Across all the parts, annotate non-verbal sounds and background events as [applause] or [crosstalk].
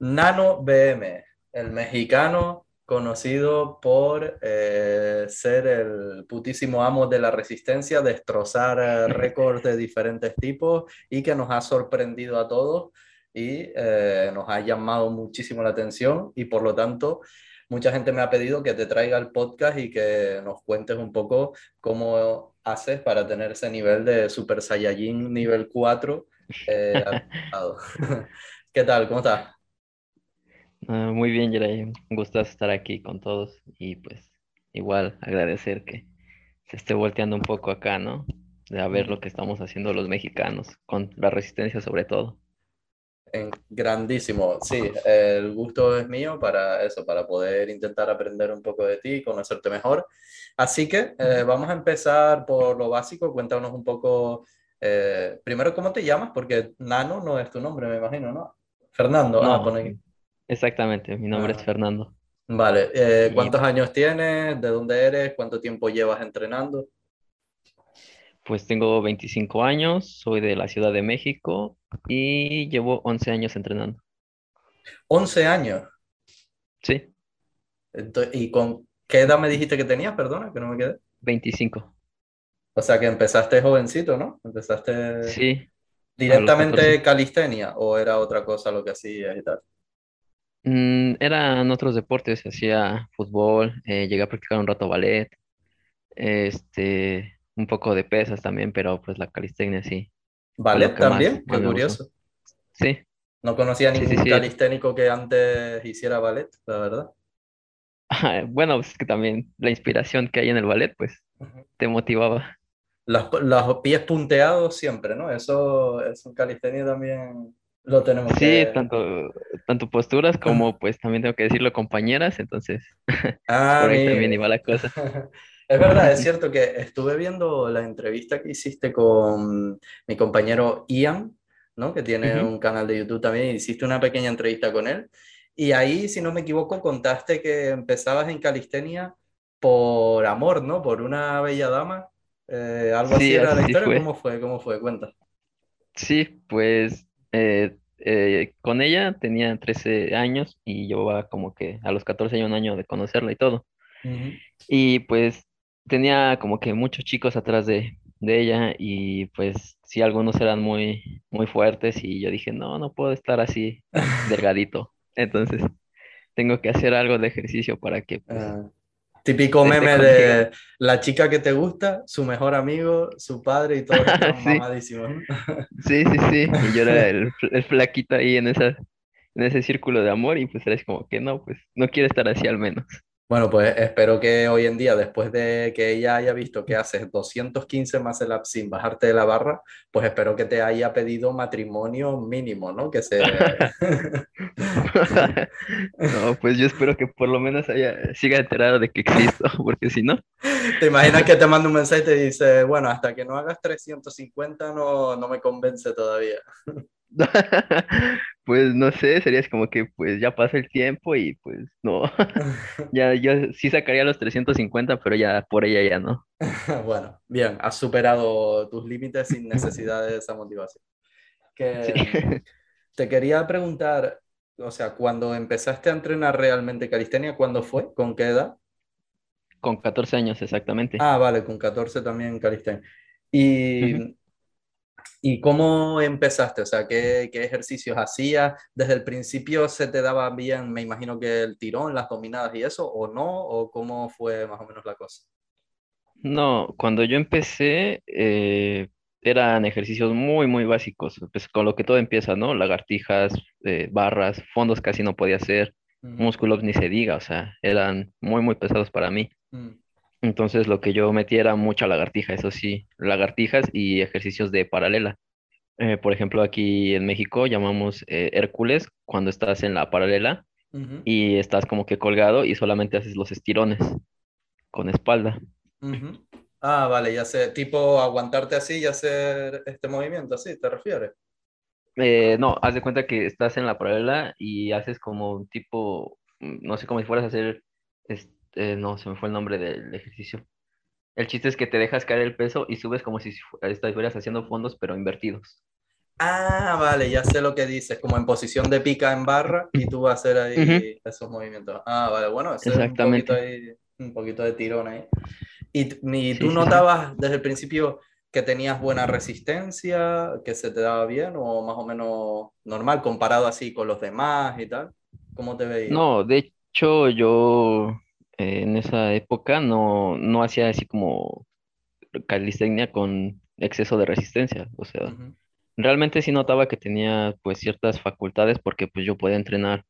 Nano BM, el mexicano conocido por eh, ser el putísimo amo de la resistencia, destrozar eh, [laughs] récords de diferentes tipos y que nos ha sorprendido a todos y eh, nos ha llamado muchísimo la atención y por lo tanto mucha gente me ha pedido que te traiga el podcast y que nos cuentes un poco cómo haces para tener ese nivel de Super Saiyajin nivel 4. [laughs] [laughs] ¿Qué tal? ¿Cómo estás? Ah, muy bien, Jeray. Un gusto estar aquí con todos y pues igual agradecer que se esté volteando un poco acá, ¿no? De a ver lo que estamos haciendo los mexicanos, con la resistencia sobre todo. grandísimo, sí, el gusto es mío para eso, para poder intentar aprender un poco de ti, conocerte mejor. Así que eh, vamos a empezar por lo básico, cuéntanos un poco, eh, primero, ¿cómo te llamas? Porque Nano no es tu nombre, me imagino, ¿no? Fernando, ah, pon aquí. Exactamente, mi nombre es ah. Fernando. Vale, eh, ¿cuántos años tienes? ¿De dónde eres? ¿Cuánto tiempo llevas entrenando? Pues tengo 25 años, soy de la Ciudad de México y llevo 11 años entrenando. ¿11 años? Sí. ¿Y con qué edad me dijiste que tenías? Perdona, que no me quedé. 25. O sea que empezaste jovencito, ¿no? Empezaste Sí, directamente calistenia o era otra cosa lo que hacías y tal. Mm, eran otros deportes, hacía fútbol, eh, llegué a practicar un rato ballet, este, un poco de pesas también, pero pues la calistenia sí. ¿Ballet también? Qué curioso. Sí, No conocía ningún calisténico que antes hiciera ballet, la verdad. [laughs] bueno, pues es que también la inspiración que hay en el ballet, pues te motivaba. Los, los pies punteados siempre, ¿no? Eso es un calistenia también lo tenemos Sí, tanto, tanto posturas como, pues también tengo que decirlo, compañeras, entonces [laughs] ah, por ahí también iba la cosa. [laughs] Es verdad, es [laughs] cierto que estuve viendo la entrevista que hiciste con mi compañero Ian, ¿no? Que tiene un canal de YouTube también, hiciste una pequeña entrevista con él. Y ahí, si no me equivoco, contaste que empezabas en calistenia por amor, ¿no? Por una bella dama. Eh, algo así era la historia. ¿Cómo fue? ¿Cómo fue? Cuenta. Sí, pues eh, eh, con ella tenía 13 años y llevaba como que a los 14 años un año de conocerla y todo. Y pues tenía como que muchos chicos atrás de, ella y pues sí, algunos eran muy, muy fuertes y yo dije, no, no puedo estar así [laughs] delgadito. Entonces tengo que hacer algo de ejercicio para que pues. Típico meme de la chica que te gusta, su mejor amigo, su padre y todo [laughs] sí. mamadísimo. [laughs] sí, sí, sí. Y yo era el, el, flaquito ahí en, esa, en ese círculo de amor y pues eres como que no, pues no quiere estar así al menos. Bueno, pues espero que hoy en día, después de que ella haya visto que haces 215 más el sin bajarte de la barra, pues espero que te haya pedido matrimonio mínimo, ¿no? Que se... [laughs] no, pues yo espero que por lo menos haya, siga enterado de que existo, [laughs] porque si no... ¿Te imaginas que te manda un mensaje y te dice, bueno, hasta que no hagas 350 no, no me convence todavía? [laughs] Pues no sé, sería como que pues ya pasa el tiempo y pues no, [laughs] [laughs] ya yo sí sacaría los 350, pero ya por ella ya no. Bueno, bien, has superado tus límites sin necesidad de esa motivación. Que, Te quería preguntar, o sea, cuando empezaste a entrenar realmente calistenia, ¿cuándo fue? ¿Con qué edad? Con 14 años exactamente. Ah, vale, con 14 también calistenia. Y ¿Y cómo empezaste? O sea, ¿qué, qué ejercicios hacías? ¿Desde el principio se te daba bien, me imagino que el tirón, las dominadas y eso, o no? ¿O cómo fue más o menos la cosa? No, cuando yo empecé eh, eran ejercicios muy, muy básicos, pues con lo que todo empieza, ¿no? Lagartijas, eh, barras, fondos casi no podía hacer, músculos ni se diga, o sea, eran muy, muy pesados para mí. Mm. Entonces lo que yo metía era mucha lagartija, eso sí, lagartijas y ejercicios de paralela. Eh, por ejemplo, aquí en México llamamos eh, Hércules cuando estás en la paralela y estás como que colgado y solamente haces los estirones con espalda. Ah, vale, ya sé, tipo aguantarte así y hacer este movimiento así, ¿te refieres? Eh, no, haz de cuenta que estás en la paralela y haces como un tipo, mm, no sé, como si fueras a hacer... Eh, no, se me fue el nombre del ejercicio. El chiste es que te dejas caer el peso y subes como si estuvieras haciendo fondos, pero invertidos. Ah, vale, ya sé lo que dices, como en posición de pica en barra y tú vas a hacer ahí esos movimientos. Ah, vale, bueno, ese Exactamente. un poquito, ahí, un poquito de tirón ahí. ¿Y, tú notabas desde el principio que tenías buena resistencia, que se te daba bien o más o menos normal comparado así con los demás y tal? ¿Cómo te veías? No, de hecho yo eh, en esa época no, no hacía así como calistenia con exceso de resistencia, o sea, realmente sí notaba que tenía pues ciertas facultades porque pues yo podía entrenar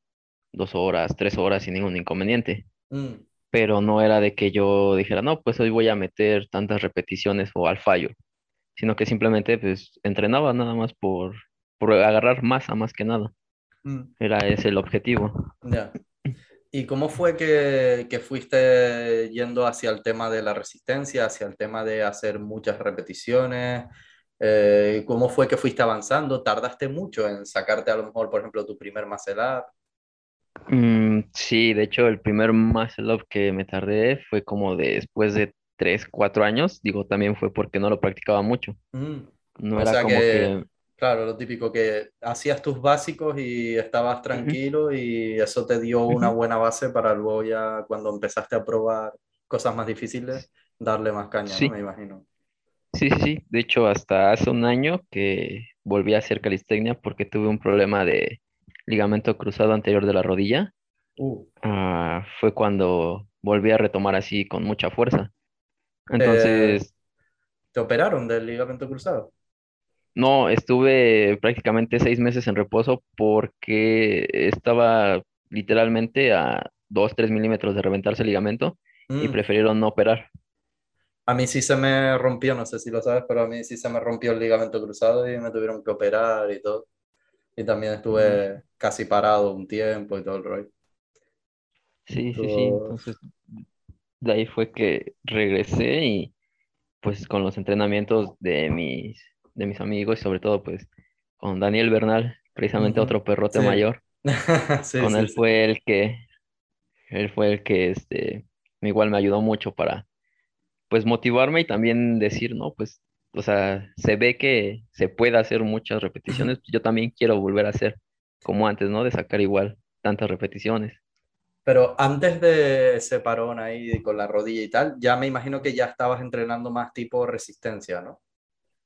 dos horas, tres horas sin ningún inconveniente, Mm, pero no era de que yo dijera, no, pues hoy voy a meter tantas repeticiones o al fallo, sino que simplemente pues entrenaba nada más por, por agarrar masa más que nada, mm, era ese el objetivo. ya. ¿Y cómo fue que, que fuiste yendo hacia el tema de la resistencia, hacia el tema de hacer muchas repeticiones? Eh, ¿cómo fue que fuiste avanzando? ¿Tardaste mucho en sacarte a lo mejor, por ejemplo, tu primer muscle up? Mm, sí, de hecho el primer muscle up que me tardé fue como después de tres, cuatro años, digo, también fue porque no lo practicaba mucho, Mm. no O era sea como que, que... claro, lo típico que hacías tus básicos y estabas tranquilo y eso te dio una buena base para luego ya cuando empezaste a probar cosas más difíciles, darle más caña, ¿no? Sí, Me imagino. sí, sí. De hecho, hasta hace un año que volví a hacer calistenia porque tuve un problema de ligamento cruzado anterior de la rodilla. Uh. Ah, fue cuando volví a retomar así con mucha fuerza. Eh, Entonces, ¿te operaron del ligamento cruzado? No, estuve prácticamente seis meses en reposo porque estaba literalmente a dos, tres milímetros de reventarse el ligamento y Mm. prefirieron no operar. A mí sí se me rompió, no sé si lo sabes, pero a mí sí se me rompió el ligamento cruzado y me tuvieron que operar y todo. Y también Mm, estuve casi parado un tiempo y todo el rollo. Sí, sí, sí. Entonces, de ahí fue que regresé y pues con los entrenamientos de mis, de mis amigos y sobre todo pues con Daniel Bernal, precisamente otro perrote Sí. mayor, [laughs] Sí, con sí, él fue el que, él fue el que este, igual me ayudó mucho para pues motivarme y también decir, no, pues, o sea, se ve que se puede hacer muchas repeticiones, yo también quiero volver a hacer como antes, ¿no? De sacar igual tantas repeticiones. Pero antes de ese parón ahí con la rodilla y tal, ya me imagino que ya estabas entrenando más tipo resistencia, ¿no?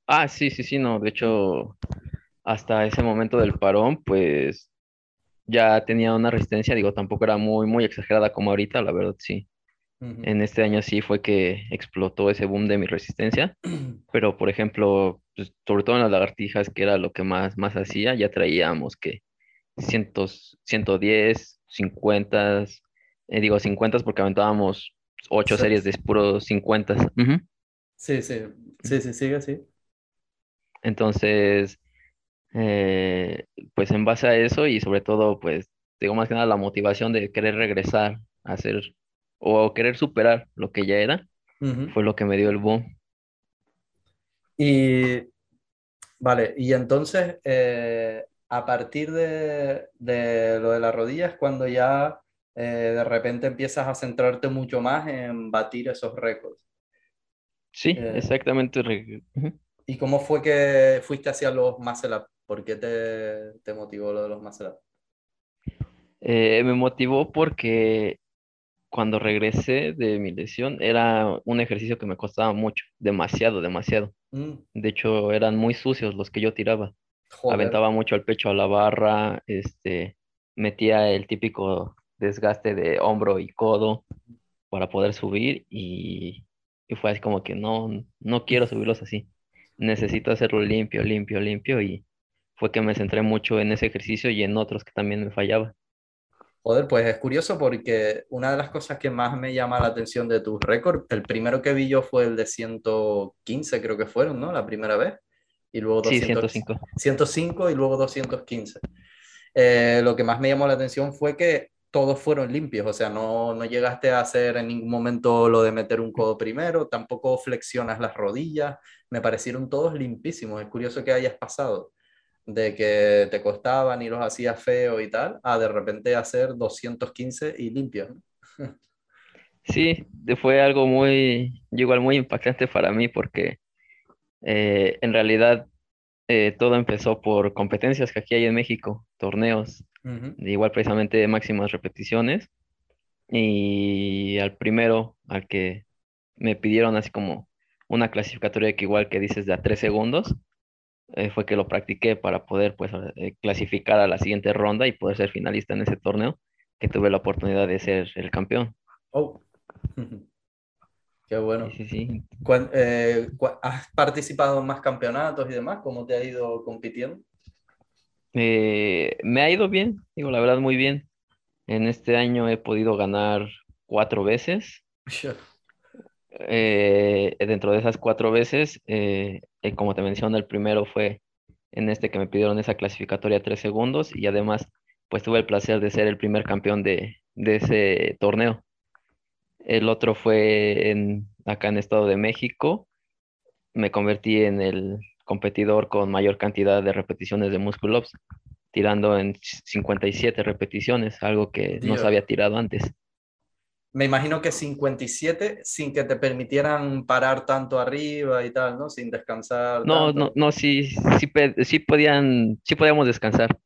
Ah, sí, sí, sí, no, de hecho, hasta ese momento del parón, pues ya tenía una resistencia, digo, tampoco era muy, muy exagerada como ahorita, la verdad, sí. En este año sí fue que explotó ese boom de mi resistencia, [clears throat] pero por ejemplo, pues, sobre todo en las lagartijas, que era lo que más, más hacía, ya traíamos que cientos, 110, 50, eh, digo 50 porque aventábamos ocho Se- series de puros 50. Ujú. Sí, sí, sí, sí, sigue, sí. Entonces, eh, pues en base a eso y sobre todo, pues, digo más que nada la motivación de querer regresar a hacer o querer superar lo que ya era, fue lo que me dio el boom. Y vale, y entonces eh, a partir de, de lo de las rodillas, cuando ya eh, de repente empiezas a centrarte mucho más en batir esos récords. Sí, exactamente. re- ujú. ¿Y cómo fue que fuiste hacia los up? ¿Por qué te, te motivó lo de los up? Eh, me motivó porque cuando regresé de mi lesión era un ejercicio que me costaba mucho, demasiado, demasiado. Mm, De hecho, eran muy sucios los que yo tiraba. joder, Aventaba mucho el pecho a la barra, este, metía el típico desgaste de hombro y codo para poder subir y, y fue así como que no, no quiero subirlos así. Necesito hacerlo limpio, limpio, limpio y fue que me centré mucho en ese ejercicio y en otros que también me fallaba. joder, pues es curioso porque una de las cosas que más me llama la atención de tus récords, el primero que vi yo fue el de 115, creo que fueron, ¿no? La primera vez. Y luego Sí, 200, 105. 105 y luego 215. Eh, lo que más me llamó la atención fue que todos fueron limpios, o sea, no, no llegaste a hacer en ningún momento lo de meter un codo primero, tampoco flexionas las rodillas, me parecieron todos limpísimos. Es curioso que hayas pasado de que te costaban y los hacías feo y tal, a de repente hacer 215 y limpios. Sí, fue algo muy, igual muy impactante para mí porque eh, en realidad eh, todo empezó por competencias que aquí hay en México, torneos, de igual precisamente de máximas repeticiones. Y al primero, al que me pidieron así como una clasificatoria que igual que dices de a tres segundos, eh, fue que lo practiqué para poder pues eh, clasificar a la siguiente ronda y poder ser finalista en ese torneo, que tuve la oportunidad de ser el campeón. Oh, [laughs] qué bueno. sí, sí. Eh, ¿has participado en más campeonatos y demás? ¿Cómo te ha ido compitiendo? Eh, me ha ido bien, digo, la verdad muy bien. En este año he podido ganar cuatro veces. Eh, dentro de esas cuatro veces, como te mencioné, el primero fue en este que me pidieron esa clasificatoria tres segundos y además pues tuve el placer de ser el primer campeón de, de ese torneo. El otro fue en, acá en Estado de México. Me convertí en el competidor con mayor cantidad de repeticiones de muscle ups, tirando en 57 repeticiones, algo que no se había tirado antes. Me imagino que 57 sin que te permitieran parar tanto arriba y tal, ¿no? Sin descansar No, no, tanto. no, sí, sí, podían, sí podíamos descansar,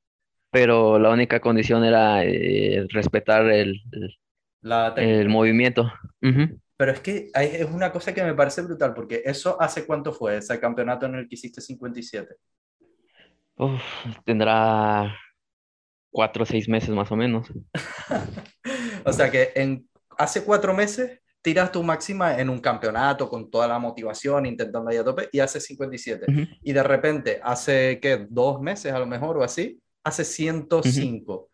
pero la única condición era eh, respetar el, el- La el movimiento. Ujú. Pero es que hay- es una cosa que me parece brutal, porque eso hace cuánto fue, ese campeonato en el que hiciste 57. Uf, tendrá cuatro o seis meses más o menos. [laughs] O sea que en, hace cuatro meses tiras tu máxima en un campeonato con toda la motivación, intentando ir a tope, y hace 57. Ujú, Y de repente, hace, ¿qué? Dos meses a lo mejor o así, hace ujú. 105.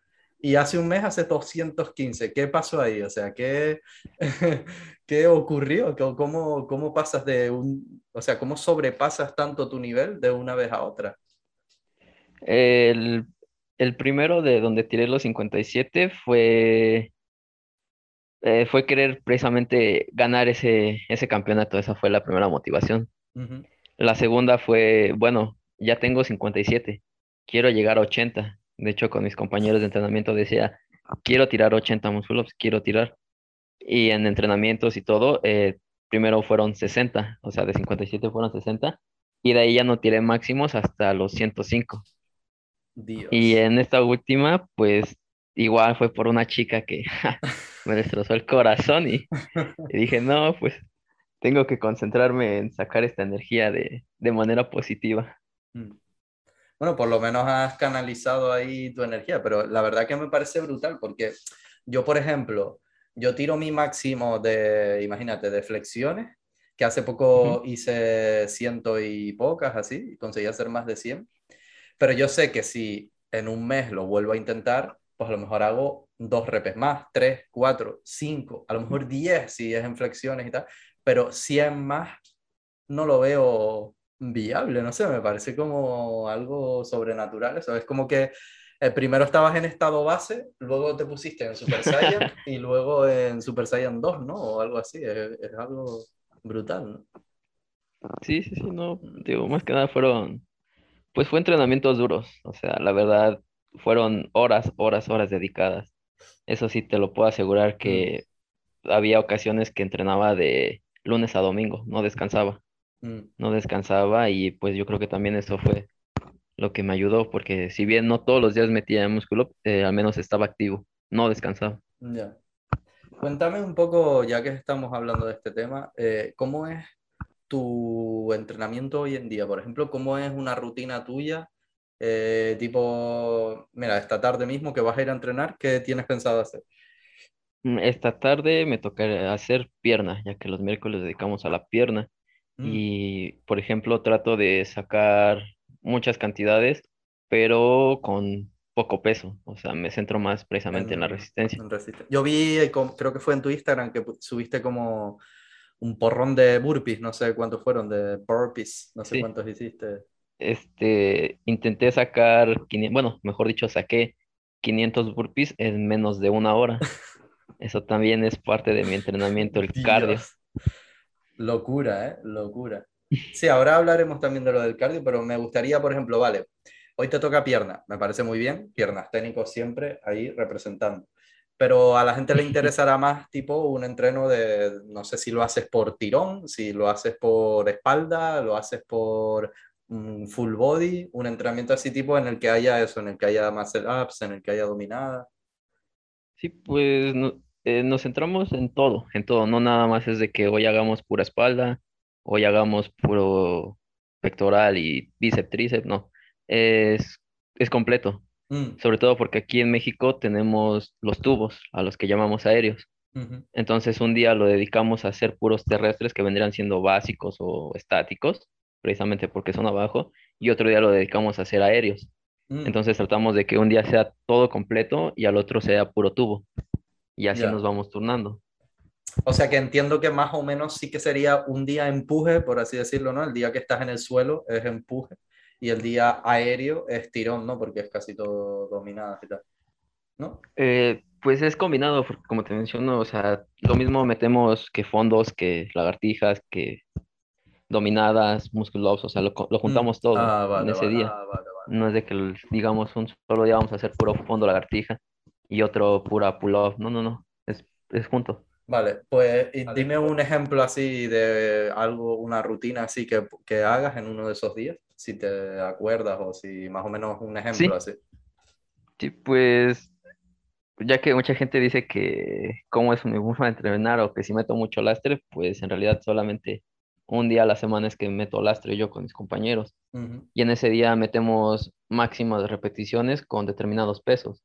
Y hace un mes hace 215. ¿Qué pasó ahí? O sea, ¿qué, [laughs] qué ocurrió? ¿Cómo, cómo pasas de un, o sea, cómo sobrepasas tanto tu nivel de una vez a otra? El, el primero de donde tiré los 57 fue, eh, fue querer precisamente ganar ese, ese campeonato. Esa fue la primera motivación. La segunda fue, bueno, ya tengo 57, quiero llegar a 80. De hecho, con mis compañeros de entrenamiento decía, quiero tirar 80 muscle quiero tirar. Y en entrenamientos y todo, eh, primero fueron 60, o sea, de 57 fueron 60, y de ahí ya no tiré máximos hasta los 105. Y Dios. en esta última, pues igual fue por una chica que me [laughs] destrozó el corazón y, y dije, no, pues tengo que concentrarme en sacar esta energía de, de manera positiva. Mm. Bueno, por lo menos has canalizado ahí tu energía, pero la verdad que me parece brutal porque yo, por ejemplo, yo tiro mi máximo de, imagínate, de flexiones, que hace poco hice ciento y pocas así, y conseguí hacer más de 100, pero yo sé que si en un mes lo vuelvo a intentar, pues a lo mejor hago dos repes más, tres, cuatro, cinco, a lo mejor diez si es en flexiones y tal, pero 100 más no lo veo viable, no sé, me parece como algo sobrenatural eso. Es como que eh, primero estabas en estado base, luego te pusiste en Super Saiyan [laughs] y luego en Super Saiyan 2, ¿no? O algo así, es, es algo brutal, ¿no? Sí, sí, sí, no, digo, más que nada fueron, pues fue entrenamientos duros, o sea, la verdad, fueron horas, horas, horas dedicadas. Eso sí, te lo puedo asegurar Mm, que había ocasiones que entrenaba de lunes a domingo, no descansaba, mm, no descansaba y pues yo creo que también eso fue lo que me ayudó, porque si bien no todos los días metía músculo, eh, al menos estaba activo, no descansaba. ya. Cuéntame un poco, ya que estamos hablando de este tema, eh, ¿cómo es tu entrenamiento hoy en día? Por ejemplo, ¿cómo es una rutina tuya? Eh, tipo, mira, esta tarde mismo que vas a ir a entrenar, ¿qué tienes pensado hacer? Mm, Esta tarde me toca hacer pierna, ya que los miércoles dedicamos a la pierna. Mm, Y, por ejemplo, trato de sacar muchas cantidades, pero con poco peso. O sea, me centro más precisamente en la en, resistencia. en resiste- Yo vi, eh, creo que fue en tu Instagram, que subiste como un porrón de burpees, no sé cuántos fueron, de burpees, no sé Sí, cuántos hiciste. este, intenté sacar, 500 bueno, mejor dicho, saqué 500 burpees en menos de una hora. [laughs] Eso también es parte de mi entrenamiento, el cardio. Locura, ¿eh? Locura. Sí, ahora hablaremos también de lo del cardio, pero me gustaría, por ejemplo, vale, hoy te toca pierna, me parece muy bien, piernas técnicos siempre ahí representando. Pero a la gente le [laughs] interesará más tipo un entreno de, no sé si lo haces por tirón, si lo haces por espalda, lo haces por un full body, un entrenamiento así tipo en el que haya eso, en el que haya muscle ups, en el que haya dominada. Sí, pues eh, nos centramos en todo, en todo, no nada más es de que hoy hagamos pura espalda, hoy hagamos puro pectoral y bíceps, tríceps, no, es, es completo, Mm, sobre todo porque aquí en México tenemos los tubos, a los que llamamos aéreos. Entonces un día lo dedicamos a hacer puros terrestres que vendrían siendo básicos o estáticos, precisamente porque son abajo, y otro día lo dedicamos a hacer aéreos. mm, Entonces tratamos de que un día sea todo completo y al otro sea puro tubo, y así Ya. nos vamos turnando. O sea que entiendo que más o menos sí que sería un día empuje, por así decirlo, ¿no? El día que estás en el suelo es empuje y el día aéreo es tirón, ¿no? Porque es casi todo dominada y tal, ¿no? Eh, pues es combinado, porque como te menciono, o sea, lo mismo metemos que fondos, que lagartijas, que dominadas, muscle ups, o sea, lo, lo Mm, juntamos todo Ah, en vale, ese vale, día. ah, vale. No es de que, digamos, un solo día vamos a hacer puro fondo lagartija y otro pura pull-up. No, no, no. Es, es junto. Vale, pues y dime un ejemplo así de algo, una rutina así que, que hagas en uno de esos días, si te acuerdas o si más o menos un ejemplo Sí, así. sí, pues, ya que mucha gente dice que cómo es mi forma de entrenar o que si meto mucho lastre, pues en realidad solamente un día a la semana es que meto lastre yo con mis compañeros. Y en ese día metemos máximas de repeticiones con determinados pesos.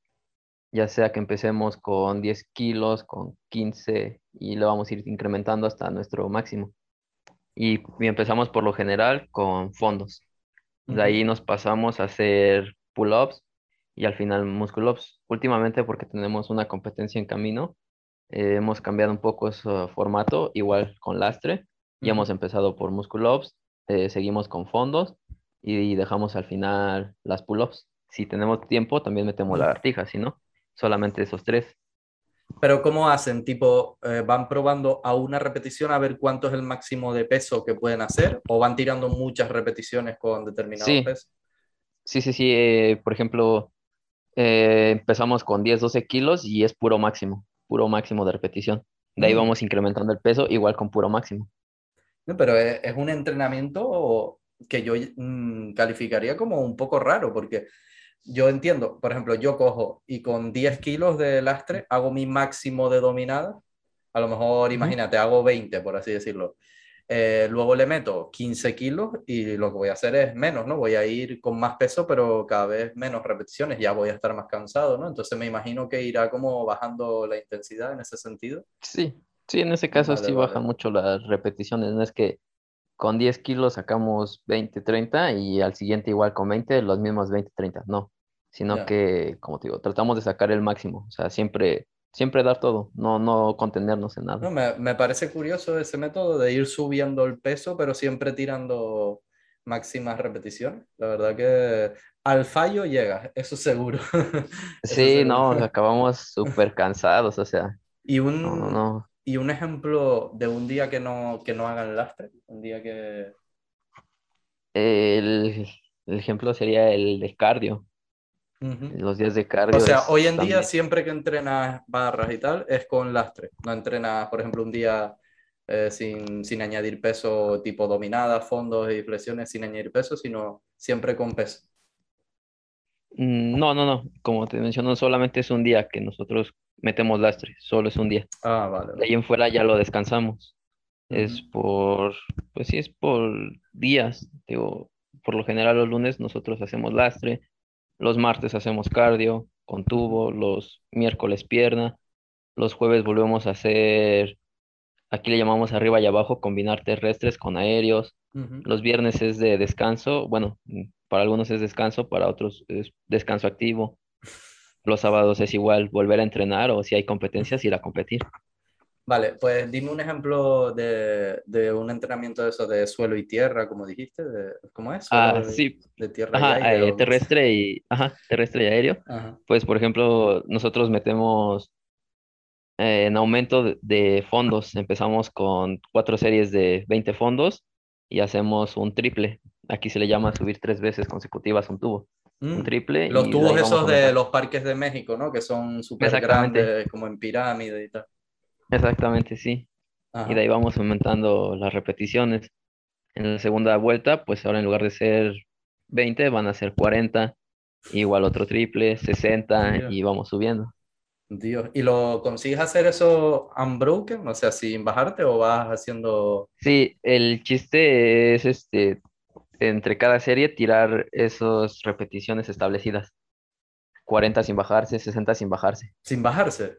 Ya sea que empecemos con 10 kilos, con 15 y lo vamos a ir incrementando hasta nuestro máximo. Y, y empezamos por lo general con fondos. De ahí nos pasamos a hacer pull-ups y al final muscle-ups. Últimamente porque tenemos una competencia en camino, eh, hemos cambiado un poco ese formato, igual con lastre, y hemos empezado por muscle-ups, eh, seguimos con fondos y dejamos al final las pull-ups. Si tenemos tiempo, también metemos lagartijas, si no, solamente esos tres. Pero ¿cómo hacen? Tipo, eh, ¿van probando a una repetición a ver cuánto es el máximo de peso que pueden hacer? ¿O van tirando muchas repeticiones con determinados Sí, pesos? sí, sí, sí. eh, por ejemplo, eh, empezamos con 10, 12 kilos y es puro máximo, puro máximo de repetición. De ahí Mm. vamos incrementando el peso, igual con puro máximo. No, pero es, es un entrenamiento que yo mm, calificaría como un poco raro, porque yo entiendo, por ejemplo, yo cojo y con 10 kilos de lastre hago mi máximo de dominada. A lo mejor, imagínate, hago 20, por así decirlo. Eh, luego le meto 15 kilos y lo que voy a hacer es menos, ¿no? Voy a ir con más peso, pero cada vez menos repeticiones, ya voy a estar más cansado, ¿no? Entonces me imagino que irá como bajando la intensidad en ese sentido. Sí, sí, en ese caso Vale, sí bajan vale. mucho las repeticiones. No es que con 10 kilos sacamos 20, 30 y al siguiente igual con 20, los mismos 20, 30. No, sino Ya. que, como te digo, tratamos de sacar el máximo. O sea, siempre, siempre dar todo, no, no contenernos en No, nada. me, me parece curioso ese método de ir subiendo el peso, pero siempre tirando máximas repeticiones. La verdad que al fallo llegas, eso seguro. [laughs] Eso Sí, no, seguro. [laughs] acabamos súper cansados, o sea, Y no, no, un, no. Y un ejemplo de un día que no, que no hagan lastre, un día que... El, el ejemplo sería el de cardio. Los días de O cardio sea, es hoy en día siempre que entrenas barras y tal, es con lastre. No entrenas, por ejemplo, un día eh, sin, sin añadir peso tipo dominadas, fondos y flexiones sin añadir peso, sino siempre con peso. Mm, No, no, no. Como te menciono, solamente es un día que nosotros metemos lastre, solo es un día. Ah, vale, De ahí en fuera ya lo descansamos. Es por, pues sí, es por días. Digo, por lo general los lunes nosotros hacemos lastre, los martes hacemos cardio con tubo, los miércoles pierna, los jueves volvemos a hacer, aquí le llamamos arriba y abajo, combinar terrestres con aéreos. Los viernes es de descanso, bueno, para algunos es descanso, para otros es descanso activo. Los sábados es igual volver a entrenar o si hay competencias ir a competir. Vale, pues dime un ejemplo de, de un entrenamiento de eso de suelo y tierra, como dijiste, de, ¿cómo es? Suelo Ah, y- sí, de tierra y ajá, aire. eh, terrestre y, ajá, terrestre y aéreo. Ajá. Pues, por ejemplo, nosotros metemos eh, en aumento de, de fondos. Empezamos con cuatro series de 20 fondos y hacemos un triple. Aquí se le llama subir tres veces consecutivas un tubo. Un Mm. triple Los tubos esos de los parques de México, ¿no? Que son súper Exactamente, grandes, como en pirámide y tal. exactamente, sí. Y de ahí vamos aumentando las repeticiones. En la segunda vuelta, pues ahora en lugar de ser 20, van a ser 40, igual otro triple, 60 Dios, y vamos subiendo. Dios. ¿Y lo consigues hacer eso unbroken? O sea, sin bajarte o vas haciendo... Sí, el chiste es este, entre cada serie tirar esas repeticiones establecidas. 40 sin bajarse, 60 sin bajarse. sin bajarse?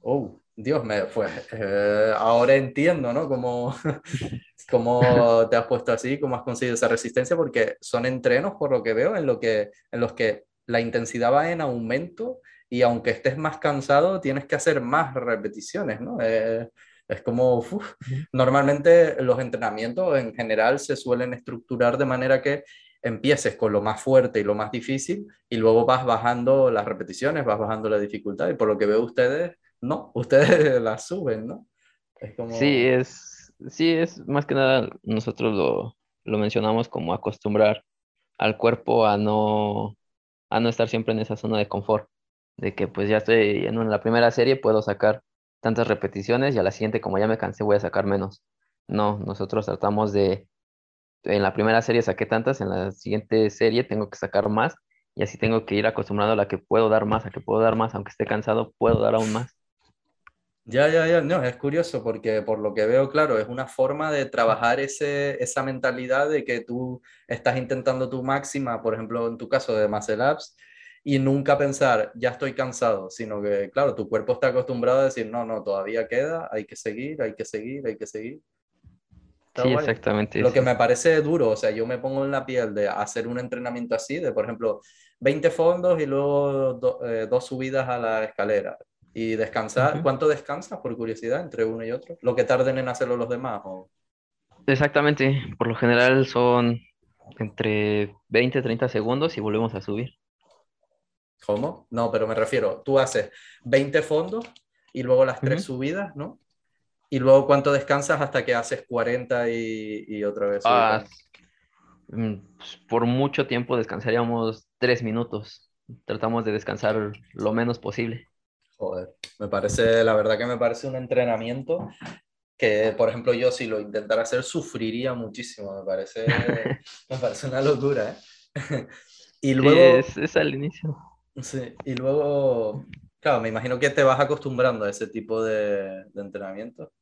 Oh, Dios me fue. eh, ahora entiendo, ¿no? Cómo, [laughs] cómo [laughs] te has puesto así, cómo has conseguido esa resistencia, porque son entrenos, por lo que veo, en, lo que, en los que la intensidad va en aumento y aunque estés más cansado, tienes que hacer más repeticiones, ¿no? Eh, es como, uf, normalmente los entrenamientos en general se suelen estructurar de manera que empieces con lo más fuerte y lo más difícil y luego vas bajando las repeticiones, vas bajando la dificultad y por lo que veo ustedes, no, [laughs] ustedes las suben, ¿no? Es Sí, como, es, sí, es más que nada, nosotros lo, lo mencionamos como acostumbrar al cuerpo a no, a no estar siempre en esa zona de confort, de que pues ya estoy en la primera serie, puedo sacar tantas repeticiones y a la siguiente, como ya me cansé, voy a sacar menos. No, nosotros tratamos de, en la primera serie saqué tantas, en la siguiente serie tengo que sacar más y así tengo que ir acostumbrado a la que puedo dar más, a que puedo dar más, aunque esté cansado, puedo dar aún más. ya, ya, ya, no, es curioso porque por lo que veo, claro, es una forma de trabajar ese, esa mentalidad de que tú estás intentando tu máxima, por ejemplo, en tu caso de Muscle Ups, y nunca pensar, ya estoy cansado, sino que, claro, tu cuerpo está acostumbrado a decir, no, no, todavía queda, hay que seguir, hay que seguir, hay que seguir. Está Sí, guay. exactamente Lo que me parece duro, o sea, yo me pongo en la piel de hacer un entrenamiento así, de por ejemplo, 20 fondos y luego do- eh, dos subidas a la escalera. Y descansar, Ujú. ¿cuánto descansas por curiosidad entre uno y otro? Lo que tarden en hacerlo los demás. O... Exactamente, por lo general son entre 20 y 30 segundos y volvemos a subir. ¿Cómo? No, pero me refiero, tú haces 20 fondos y luego las tres subidas, ¿no? Y luego cuánto descansas hasta que haces 40 y, y otra vez Ah, mm, por mucho tiempo descansaríamos tres minutos. Tratamos de descansar lo menos posible. Joder, me parece, la verdad que me parece un entrenamiento que, por ejemplo, yo si lo intentara hacer, sufriría muchísimo, me parece, [laughs] me parece una locura, ¿eh? [laughs] Y Sí, luego, es, es al inicio. Sí, y luego, claro, me imagino que te vas acostumbrando a ese tipo de, de entrenamiento,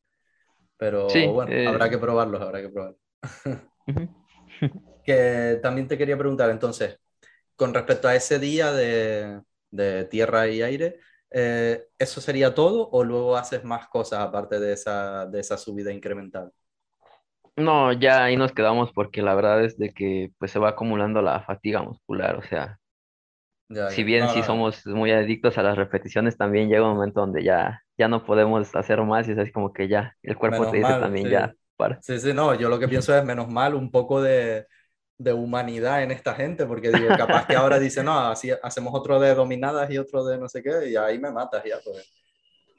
pero Sí, bueno, habrá eh, que probarlos, habrá que probarlos. [laughs] Que también te quería preguntar, entonces, con respecto a ese día de, de tierra y aire, eh, ¿eso sería todo o luego haces más cosas aparte de esa, de esa subida incremental? No, ya ahí nos quedamos porque la verdad es de que pues se va acumulando la fatiga muscular. O sea, Ya, si ya. bien No, sí no, somos muy adictos a las repeticiones, también llega un momento donde ya, ya no podemos hacer más y es así como que ya, el cuerpo menos te dice mal, también sí. ya, para. Sí, sí, no, yo lo que pienso es menos mal un poco de, de humanidad en esta gente, porque digo, capaz que ahora dice, no, así hacemos otro de dominadas y otro de no sé qué, y ahí me matas ya, pues.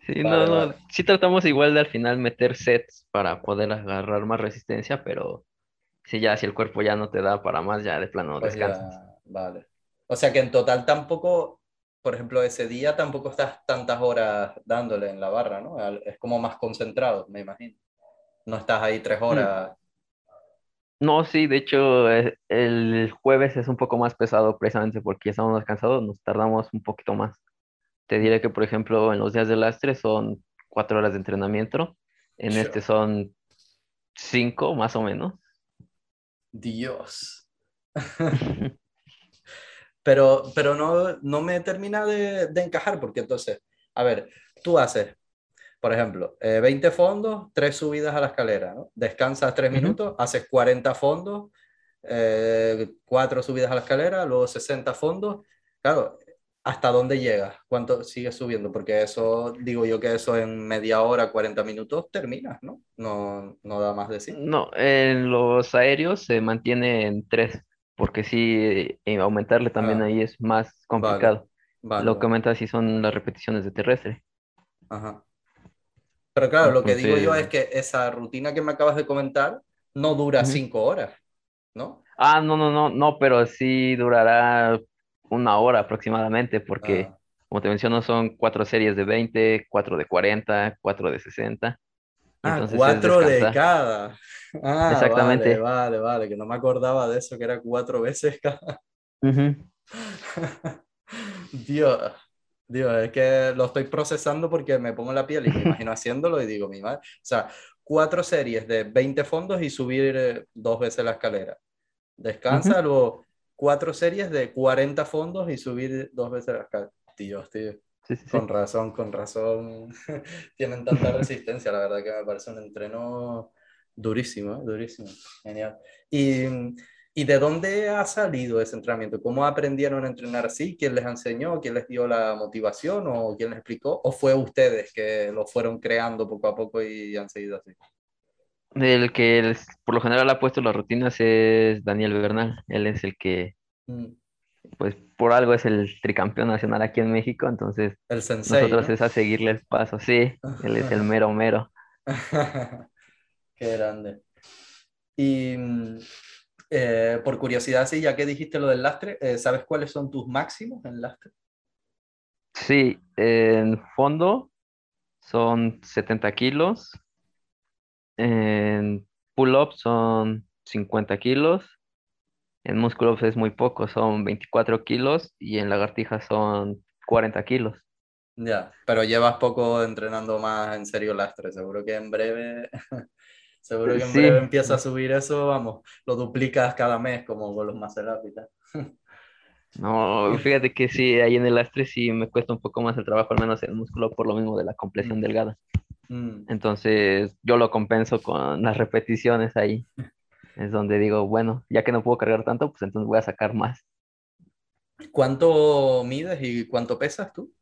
Sí, no, Vale, no, vale. sí tratamos igual de al final meter sets para poder agarrar más resistencia, pero si ya, si el cuerpo ya no te da para más, ya de plano Pues ya, descansas. vale. O sea que en total tampoco, por ejemplo, ese día tampoco estás tantas horas dándole en la barra, ¿no? Es como más concentrado, me imagino. No estás ahí tres Mm, horas. No, sí, de hecho, eh, el jueves es un poco más pesado precisamente porque ya estamos más cansados, nos tardamos un poquito más. Te diré que, por ejemplo, en los días de lastre son cuatro horas de entrenamiento, en este Sure. son cinco más o menos. Dios. [laughs] Pero, pero no, no me termina de, de encajar porque entonces, a ver, tú haces, por ejemplo, eh, 20 fondos, tres subidas a la escalera, ¿no? Descansas tres Ujú. minutos, haces 40 fondos, eh, cuatro subidas a la escalera, luego 60 fondos. Claro, ¿hasta dónde llegas? ¿Cuánto sigues subiendo? Porque eso, digo yo que eso en media hora, 40 minutos terminas, ¿no? No, no da más de sí. No, en los aéreos se mantiene en tres, porque sí, eh, aumentarle también Ah, ahí es más complicado. vale, Lo que aumenta sí son las repeticiones de terrestre. Ajá. Pero claro, lo que digo yo es que esa rutina que me acabas de comentar no dura cinco horas, ¿no? Ah, no, no, no, no, pero sí durará una hora aproximadamente, porque Ah, como te menciono, son cuatro series de 20, cuatro de 40, cuatro de 60. Ah, entonces cuatro de cada. [laughs] Ah, vale, Exactamente. vale, vale, que no me acordaba de eso, que era cuatro veces cada. [laughs] Dios, Dios, es que lo estoy procesando porque me pongo la piel y me [laughs] imagino haciéndolo y digo, mi madre. O sea, cuatro series de 20 fondos y subir eh, dos veces la escalera. Descansa, luego cuatro series de 40 fondos y subir dos veces la escalera. Dios, tío. Sí, sí, sí. Con razón, con razón. [laughs] Tienen tanta resistencia, la verdad que me parece un entreno durísimo, durísimo. Genial. ¿Y, ¿Y de dónde ha salido ese entrenamiento? ¿Cómo aprendieron a entrenar así? ¿Quién les enseñó? ¿Quién les dio la motivación? ¿O quién les explicó? ¿O fue ustedes que lo fueron creando poco a poco y han seguido así? El que por lo general ha puesto las rutinas es Daniel Bernal. Él es el que, Mm, pues por algo es el tricampeón nacional aquí en México, entonces El sensei, nosotros ¿no? es a seguirle el paso. Sí, él es el mero mero. [laughs] Qué grande. Y mm, eh, por curiosidad, sí, ya que dijiste lo del lastre, eh, ¿sabes cuáles son tus máximos en lastre? Sí, en fondo son 70 kilos, en pull-up son 50 kilos, en músculos es muy poco, son 24 kilos y en lagartijas son 40 kilos. Ya, pero llevas poco entrenando más en serio lastre. Seguro que en breve, [laughs] seguro que en Sí, breve empiezas a subir eso, vamos, lo duplicas cada mes como con los tal. [laughs] no, fíjate que sí, ahí en el lastre sí me cuesta un poco más el trabajo, al menos en el músculo por lo mismo de la compresión Mm, delgada. mm. Entonces yo lo compenso con las repeticiones ahí. [laughs] Es donde digo, bueno, ya que no puedo cargar tanto, pues entonces voy a sacar más. ¿Cuánto mides y cuánto pesas tú?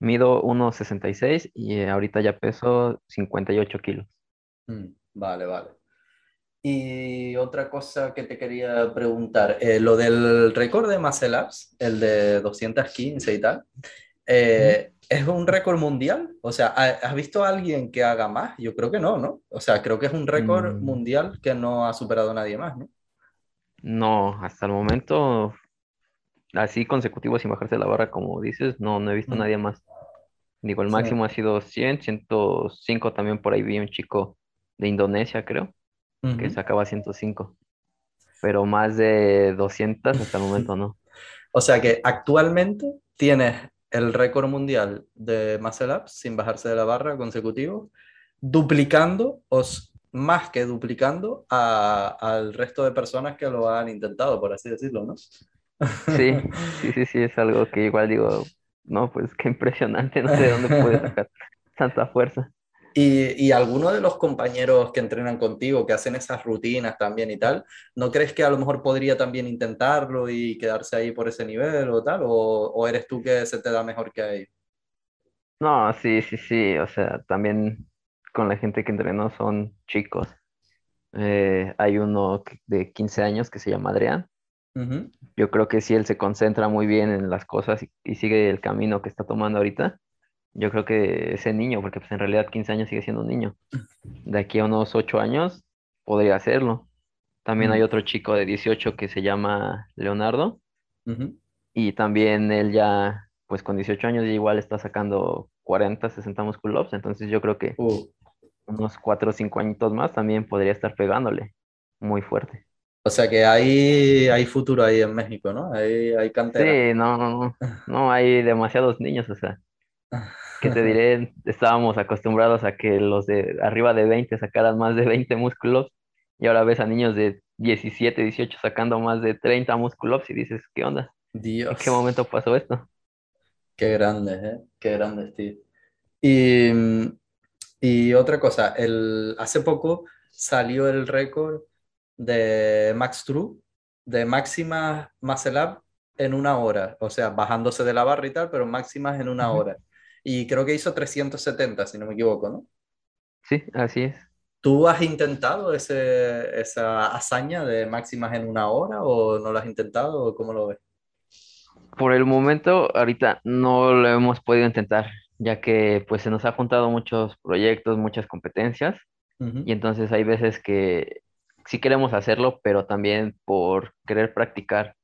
Mido 1,66 y eh, ahorita ya peso 58 kilos. Mm, Vale, vale. Y otra cosa que te quería preguntar, eh, lo del récord de muscle ups, el de 215 y tal, eh, ¿es un récord mundial? O sea, ¿ha- ¿has visto a alguien que haga más? Yo creo que no, ¿no? O sea, creo que es un récord Mm, mundial que no ha superado nadie más, ¿no? no, hasta el momento, así consecutivo sin bajarse la barra, como dices, no, no he visto a Mm, nadie más. Digo, el Sí. máximo ha sido 100, 105 también por ahí vi un chico de Indonesia, creo, que sacaba 105, pero más de 200 hasta el momento no. [laughs] O sea que actualmente tienes el récord mundial de muscle ups sin bajarse de la barra consecutivo, duplicando o más que duplicando a- al resto de personas que lo han intentado, por así decirlo, ¿no? Sí, [laughs] sí, sí, sí, es algo que igual digo, no, pues qué impresionante, no sé de dónde puede sacar tanta fuerza. Y, y alguno de los compañeros que entrenan contigo, que hacen esas rutinas también y tal, ¿no crees que a lo mejor podría también intentarlo y quedarse ahí por ese nivel o tal? ¿O, o eres tú que se te da mejor que a ellos? No, sí, sí, sí, o sea, también con la gente que entrenó son chicos. Eh, hay uno de 15 años que se llama Adrián. Yo creo que si él se concentra muy bien en las cosas y, y sigue el camino que está tomando ahorita, yo creo que ese niño, porque pues en realidad 15 años sigue siendo un niño, de aquí a unos 8 años podría hacerlo. También hay Mm, otro chico de 18 que se llama Leonardo ujú. y también él ya, pues con 18 años igual está sacando 40, 60 muscle entonces yo creo que Uh, unos 4 o 5 añitos más también podría estar pegándole muy fuerte. O sea que hay, hay futuro ahí en México, ¿no? Hay, hay cantera. Sí, no, no, no, [laughs] no hay demasiados niños, o sea, [laughs] ¿qué te diré? Estábamos acostumbrados a que los de arriba de 20 sacaran más de 20 músculos y ahora ves a niños de 17, 18 sacando más de 30 músculos y dices, ¿qué onda? ¿En qué Dios, momento pasó esto? qué grandes, ¿eh? Qué grandes, tío. Y, y otra cosa, el, hace poco salió el récord de Max True de máximas muscle up en una hora, o sea, bajándose de la barra y tal, pero máximas en una hora. Y creo que hizo 370, si no me equivoco, ¿no? Sí, así es. ¿Tú has intentado ese, esa hazaña de máximas en una hora o no lo has intentado o cómo lo ves? Por el momento, ahorita no lo hemos podido intentar, ya que pues se nos ha juntado muchos proyectos, muchas competencias, Ujú. y entonces hay veces que sí queremos hacerlo, pero también por querer practicar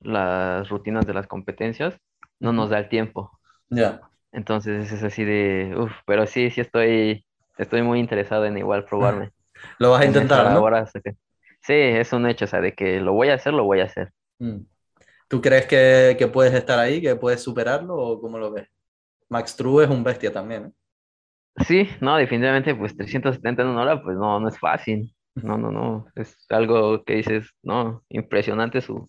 las rutinas de las competencias, no nos da el tiempo. Ya. Entonces es así de, uff, pero sí, sí estoy estoy muy interesado en igual probarme. [laughs] Lo vas a intentar, ¿no? Sí, es un hecho, o sea, de que lo voy a hacer, lo voy a hacer. Mm. ¿Tú crees que, que, puedes estar ahí, que puedes superarlo o cómo lo ves? Max True es un bestia también. ¿eh? Sí, no, definitivamente, pues 370 en una hora, pues no, no es fácil. No, no, no. Es algo que dices, no, impresionante su,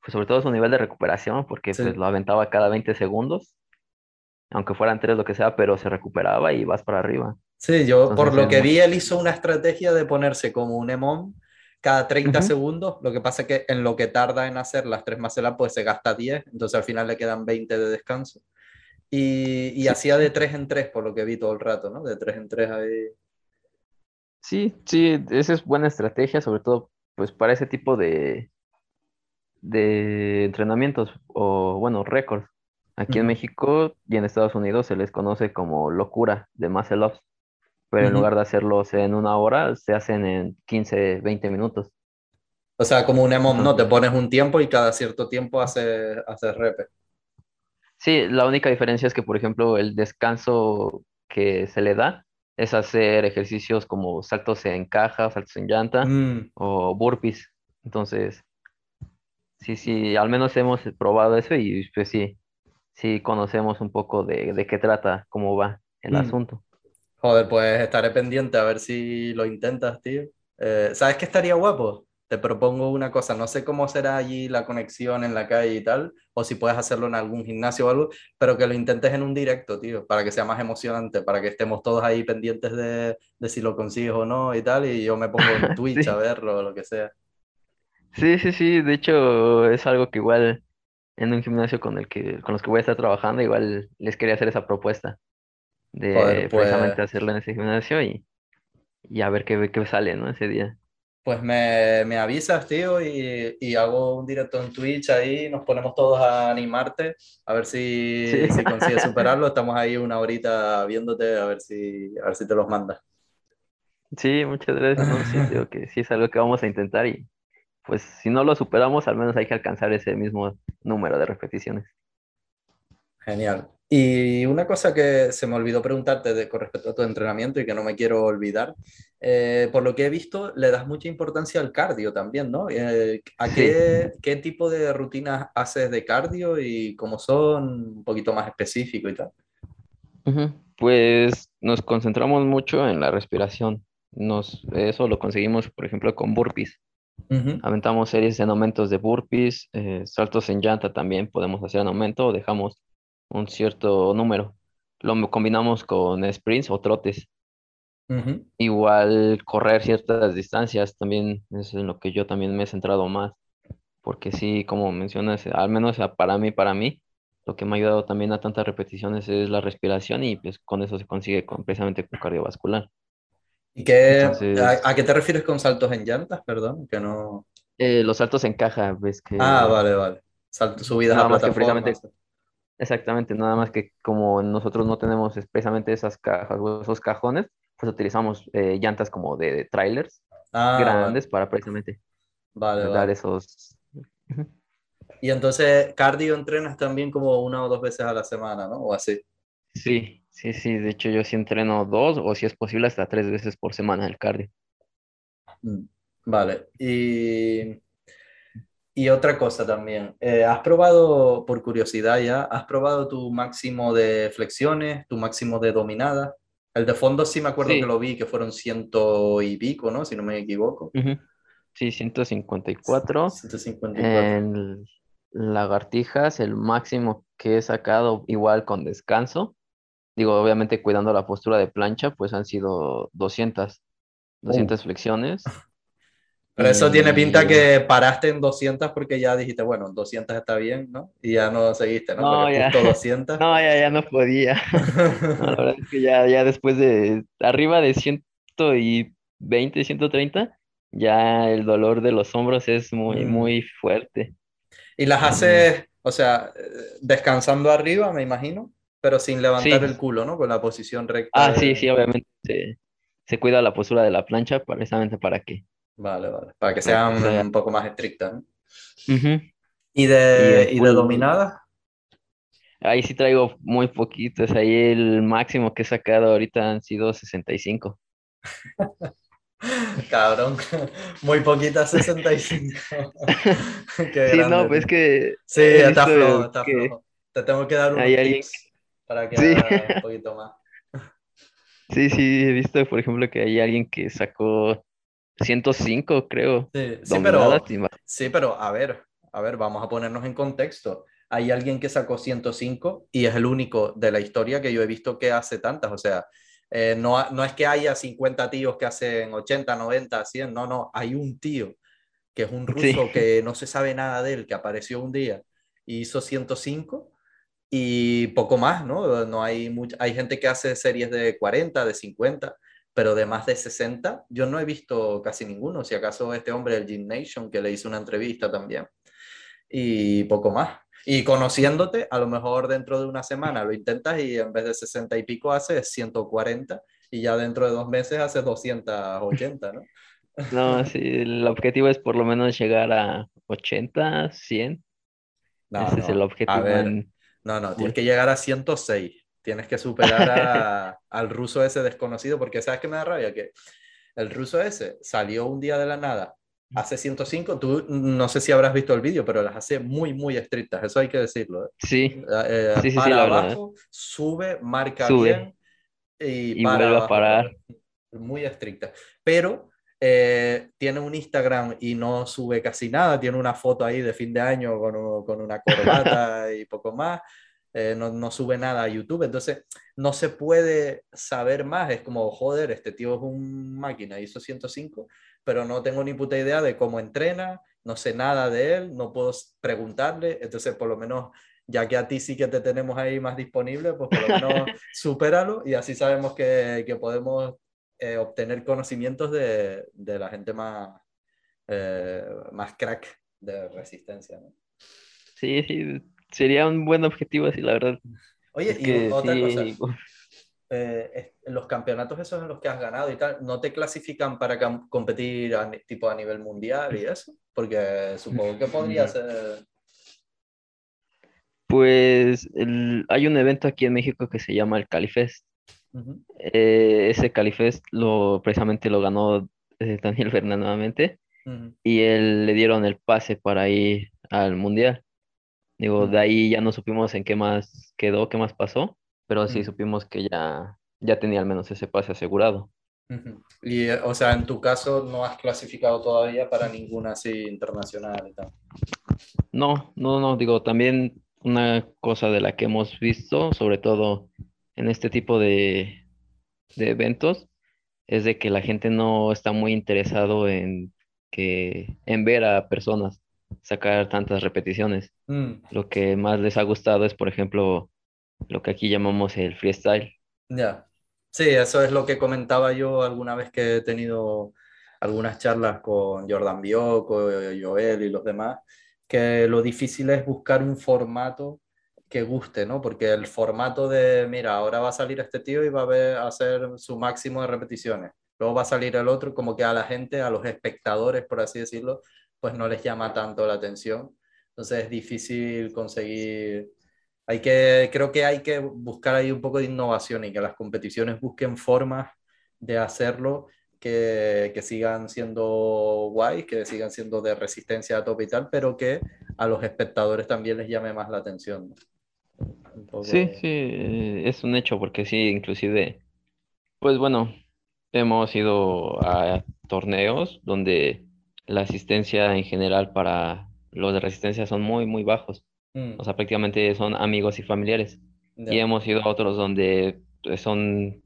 pues sobre todo su nivel de recuperación, porque pues lo aventaba cada 20 segundos, aunque fueran tres lo que sea, pero se recuperaba y vas para arriba. Sí, yo por lo que vi, él hizo una estrategia de ponerse como un emón cada 30 segundos. Lo que pasa es que en lo que tarda en hacer las tres macelas, pues se gasta 10, entonces al final le quedan 20 de descanso. Y, y hacía de 3 en 3, por lo que vi todo el rato, ¿no? De 3 en 3 ahí. Sí, sí, esa es buena estrategia, sobre todo pues para ese tipo de, de entrenamientos o bueno, récords. Aquí en México y en Estados Unidos se les conoce como locura de muscle ups, pero en lugar de hacerlos en una hora, se hacen en 15, 20 minutos. O sea, como un EMOM, ¿no? Te pones un tiempo y cada cierto tiempo haces hace rep. Sí, la única diferencia es que, por ejemplo, el descanso que se le da es hacer ejercicios como saltos en caja, saltos en llanta mm. o burpees. Entonces, sí, sí, al menos hemos probado eso y pues sí, sí conocemos un poco de, de qué trata, cómo va el mm. asunto. Joder, pues estaré pendiente a ver si lo intentas, tío. Eh, ¿Sabes qué estaría guapo? Te propongo una cosa, no sé cómo será allí la conexión en la calle y tal, o si puedes hacerlo en algún gimnasio o algo, pero que lo intentes en un directo, tío, para que sea más emocionante, para que estemos todos ahí pendientes de, de si lo consigues o no y tal, y yo me pongo en [laughs] Twitch a verlo o lo que sea. Sí, sí, sí, de hecho es algo que igual en un gimnasio con el que, con los que voy a estar trabajando, igual les quería hacer esa propuesta de precisamente pues hacerlo en ese gimnasio y, y a ver qué, qué sale, ¿no? Ese día. Pues me, me avisas, tío, y, y, hago un directo en Twitch ahí, nos ponemos todos a animarte, a ver si, si consigues [laughs] superarlo. Estamos ahí una horita viéndote, a ver si, a ver si te los mandas. Sí, muchas gracias. No, sí, digo que sí es algo que vamos a intentar y pues si no lo superamos, al menos hay que alcanzar ese mismo número de repeticiones. Genial. Y una cosa que se me olvidó preguntarte de, con respecto a tu entrenamiento y que no me quiero olvidar, eh, por lo que he visto, le das mucha importancia al cardio también, ¿no? Eh, ¿A qué, qué, tipo de rutinas haces de cardio y cómo son un poquito más específico y tal? Pues nos concentramos mucho en la respiración. Nos, eso lo conseguimos, por ejemplo, con burpees. Aventamos series en aumentos de burpees, eh, saltos en llanta también podemos hacer en aumento o dejamos un cierto número. Lo combinamos con sprints o trotes. Igual correr ciertas distancias también es en lo que yo también me he centrado más. Porque sí, como mencionas, al menos para mí, para mí, lo que me ha ayudado también a tantas repeticiones es la respiración y pues con eso se consigue precisamente con cardiovascular. ¿Y qué, a, qué te refieres con saltos en llantas? Perdón, que no... Eh, los saltos en caja, ves que... Ah, vale, vale. Saltos, subidas a plataforma. Exactamente, nada más que como nosotros no tenemos expresamente esas cajas o esos cajones, pues utilizamos eh, llantas como de, trailers ah, grandes para precisamente dar esos... Y entonces, cardio entrenas también como una o dos veces a la semana, ¿no? O así. Sí, Sí, sí, de hecho yo sí entreno dos o si es posible hasta tres veces por semana el cardio. Mm, vale, y, y otra cosa también, eh, ¿has probado, por curiosidad ya, has probado tu máximo de flexiones, tu máximo de dominada? El de fondo sí me acuerdo que lo vi, que fueron ciento y pico, ¿no? Si no me equivoco. Sí, 154. 154. En lagartijas, el máximo que he sacado igual con descanso digo, obviamente cuidando la postura de plancha, pues han sido 200, 200 flexiones. [laughs] Pero eso tiene pinta que paraste en 200 porque ya dijiste, bueno, 200 está bien, ¿no? Y ya no seguiste, ¿no? No, ya. 200. [laughs] no, ya, ya no podía. [laughs] la verdad es que ya, ya después de arriba de 120, 130, ya el dolor de los hombros es muy, mm. muy fuerte. ¿Y las haces, o sea, descansando arriba, me imagino? Pero sin levantar el culo, ¿no? Con la posición recta. Ah, sí, sí, obviamente. Se, cuida la postura de la plancha precisamente para que. Vale, vale. Para que sea un, poco más estricta, ¿no? ¿Y de, ¿y, de dominada? Ahí sí traigo muy poquitos. Ahí el máximo que he sacado ahorita han sido 65. [laughs] Cabrón, [laughs] muy poquitas 65. [laughs] Qué Sí, grande, no, pues que Sí, está flojo, está que flojo. Te tengo que dar unos hay tips para que Sí, un [laughs] poquito más. sí, sí, he visto, por ejemplo, que hay alguien que sacó 105, creo, Sí, pero, sí, pero a ver, a ver, vamos a ponernos en contexto. Hay alguien que sacó 105 y es el único de la historia que yo he visto que hace tantas. O sea, eh, no, no es que haya 50 tíos que hacen 80, 90, 100, no, no, hay un tío que es un Sí, ruso que no se sabe nada de él, que apareció un día y hizo 105 y poco más, ¿no? No hay mucha, hay gente que hace series de 40, de 50, pero de más de 60, yo no he visto casi ninguno. Si acaso este hombre, el Jim Nation, que le hizo una entrevista también, y poco más. Y conociéndote, a lo mejor dentro de una semana lo intentas y en vez de 60 y pico haces 140 y ya dentro de dos meses haces 280, ¿no? [laughs] no, sí, el objetivo es por lo menos llegar a 80, 100. No, Ese es el no, a objetivo ver, en no, no, tienes que llegar a 106. Tienes que superar a- [laughs] al ruso ese desconocido, porque ¿sabes qué me da rabia? Que el ruso ese salió un día de la nada, hace 105, tú no sé si habrás visto el vídeo, pero las hace muy, muy estrictas, eso hay que decirlo. ¿eh? Sí, Eh, sí, sí, sí, para la verdad. abajo, sube, marca Sube bien y y para vuelve a abajo. parar. Muy estricta. Pero eh, tiene un Instagram y no sube casi nada. Tiene una foto ahí de fin de año con, un- con una [laughs] corbata y poco más. Eh, no, no sube nada a YouTube. Entonces no se puede saber más. Es como, joder, este tío es un máquina, hizo 105, pero no tengo ni puta idea de cómo entrena. No sé nada de él, no puedo preguntarle. Entonces, por lo menos, ya que a ti sí que te tenemos ahí más disponible, pues por lo menos [laughs] supéralo y así sabemos que, que podemos eh, obtener conocimientos de, de la gente más, eh, más crack de resistencia. ¿no? Sí, sí, sería un buen objetivo así, la verdad. Oye, Es y que otra cosa, sí, eh, los campeonatos esos en los que has ganado y tal, ¿no te clasifican para competir a, tipo a nivel mundial y eso? Porque supongo que podría [laughs] ser... pues el- hay un evento aquí en México que se llama el Califest. Ujú, Eh, ese Califest lo precisamente lo ganó eh, Daniel [laughs] Bernal nuevamente ujú, y él le dieron el pase para ir al mundial. Digo, de ujú, ahí ya no supimos en qué más quedó, qué más pasó, pero sí supimos que ya, ya tenía al menos ese pase asegurado. Y, eh, o sea, en tu caso no has clasificado todavía para ninguna así internacional y tal. No, no, no, digo, también una cosa de la que hemos visto, sobre todo en este tipo de, de eventos, es de que la gente no está muy interesado en que, en ver a personas sacar tantas repeticiones. Mm, Lo que más les ha gustado es, por ejemplo, lo que aquí llamamos el freestyle. ya. Sí, eso es lo que comentaba yo alguna vez que he tenido algunas charlas con Jordan Biocco, Joel y los demás, que lo difícil es buscar un formato que guste, ¿no? Porque el formato de, mira, ahora va a salir este tío y va a, ver- a hacer su máximo de repeticiones. Luego va a salir el otro, como que a la gente, a los espectadores, por así decirlo, pues no les llama tanto la atención. Entonces es difícil conseguir hay que, creo que hay que buscar ahí un poco de innovación y que las competiciones busquen formas de hacerlo que, que sigan siendo guays, que sigan siendo de resistencia a tope y tal, pero que a los espectadores también les llame más la atención. ¿no? Poco... Sí, sí, eh, es un hecho, porque sí, inclusive, pues bueno, hemos ido a torneos donde la asistencia en general para los de resistencia son muy, muy bajos. Mm, O sea, prácticamente son amigos y familiares. Y hemos ido a otros donde pues, son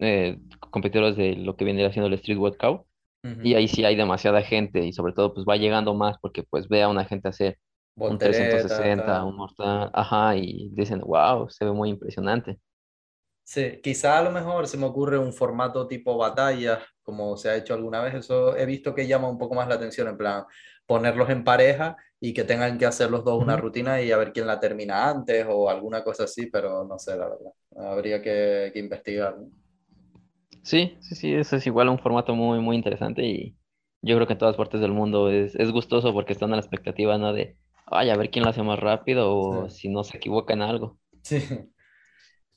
eh, competidores de lo que viene haciendo el Street Workout. Y Ujú. ahí sí hay demasiada gente y sobre todo pues va llegando más porque pues ve a una gente hacer un Voltereta, 360, tal. un mortal, ajá, y dicen, wow, se ve muy impresionante. Sí, quizá a lo mejor se me ocurre un formato tipo batalla, como se ha hecho alguna vez. Eso he visto que llama un poco más la atención, en plan, ponerlos en pareja y que tengan que hacer los dos una rutina y a ver quién la termina antes o alguna cosa así, pero no sé, la verdad. Habría que, que investigar. ¿no? Sí, sí, sí, eso es igual un formato muy, muy interesante y yo creo que en todas partes del mundo es, es gustoso porque están a la expectativa, ¿no? De, ay, a ver quién lo hace más rápido o Sí. si no se equivoca en algo. Sí.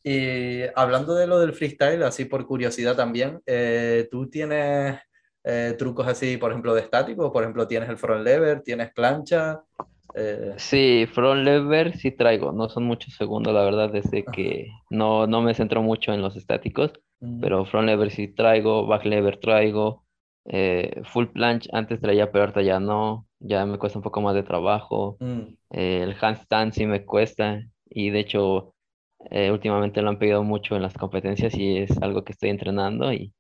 Y hablando de lo del freestyle, así por curiosidad también, eh, ¿tú tienes eh, trucos así, por ejemplo, de estático? Por ejemplo, ¿tienes el front lever? ¿Tienes plancha? Eh, Sí, front lever sí traigo, no son muchos segundos, la verdad, desde que no, no me centro mucho en los estáticos, mm, pero front lever sí traigo, back lever traigo, eh, full planche antes traía, pero ahorita ya no, ya me cuesta un poco más de trabajo, mm, eh, el handstand sí me cuesta, y de hecho eh, últimamente lo han pedido mucho en las competencias y es algo que estoy entrenando y